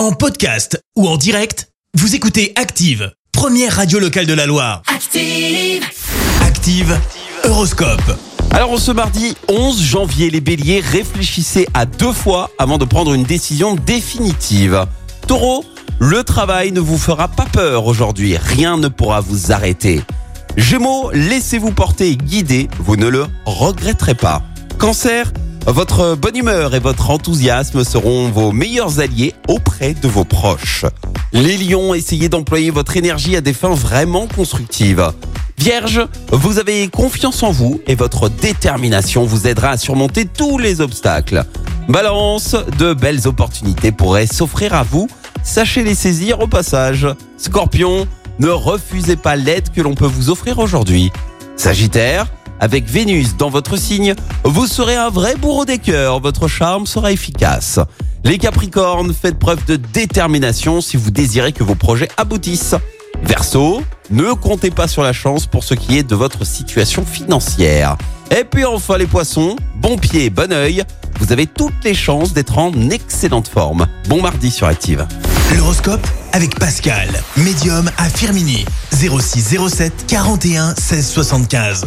En podcast ou en direct, vous écoutez Active, première radio locale de la Loire. Active. Active, Horoscope. Alors ce mardi 11 janvier, les béliers réfléchissez à deux fois avant de prendre une décision définitive. Taureau, le travail ne vous fera pas peur aujourd'hui, rien ne pourra vous arrêter. Gémeaux, laissez-vous porter et guider, vous ne le regretterez pas. Cancer, votre bonne humeur et votre enthousiasme seront vos meilleurs alliés auprès de vos proches. Les lions, essayez d'employer votre énergie à des fins vraiment constructives. Vierge, vous avez confiance en vous et votre détermination vous aidera à surmonter tous les obstacles. Balance, de belles opportunités pourraient s'offrir à vous. Sachez les saisir au passage. Scorpion, ne refusez pas l'aide que l'on peut vous offrir aujourd'hui. Sagittaire, avec Vénus dans votre signe, vous serez un vrai bourreau des cœurs, votre charme sera efficace. Les Capricornes, faites preuve de détermination si vous désirez que vos projets aboutissent. Verseau, ne comptez pas sur la chance pour ce qui est de votre situation financière. Et puis enfin les poissons, bon pied, bon oeil, vous avez toutes les chances d'être en excellente forme. Bon mardi sur Active. L'horoscope avec Pascal, médium à Firmini. 06 07 41 16 75.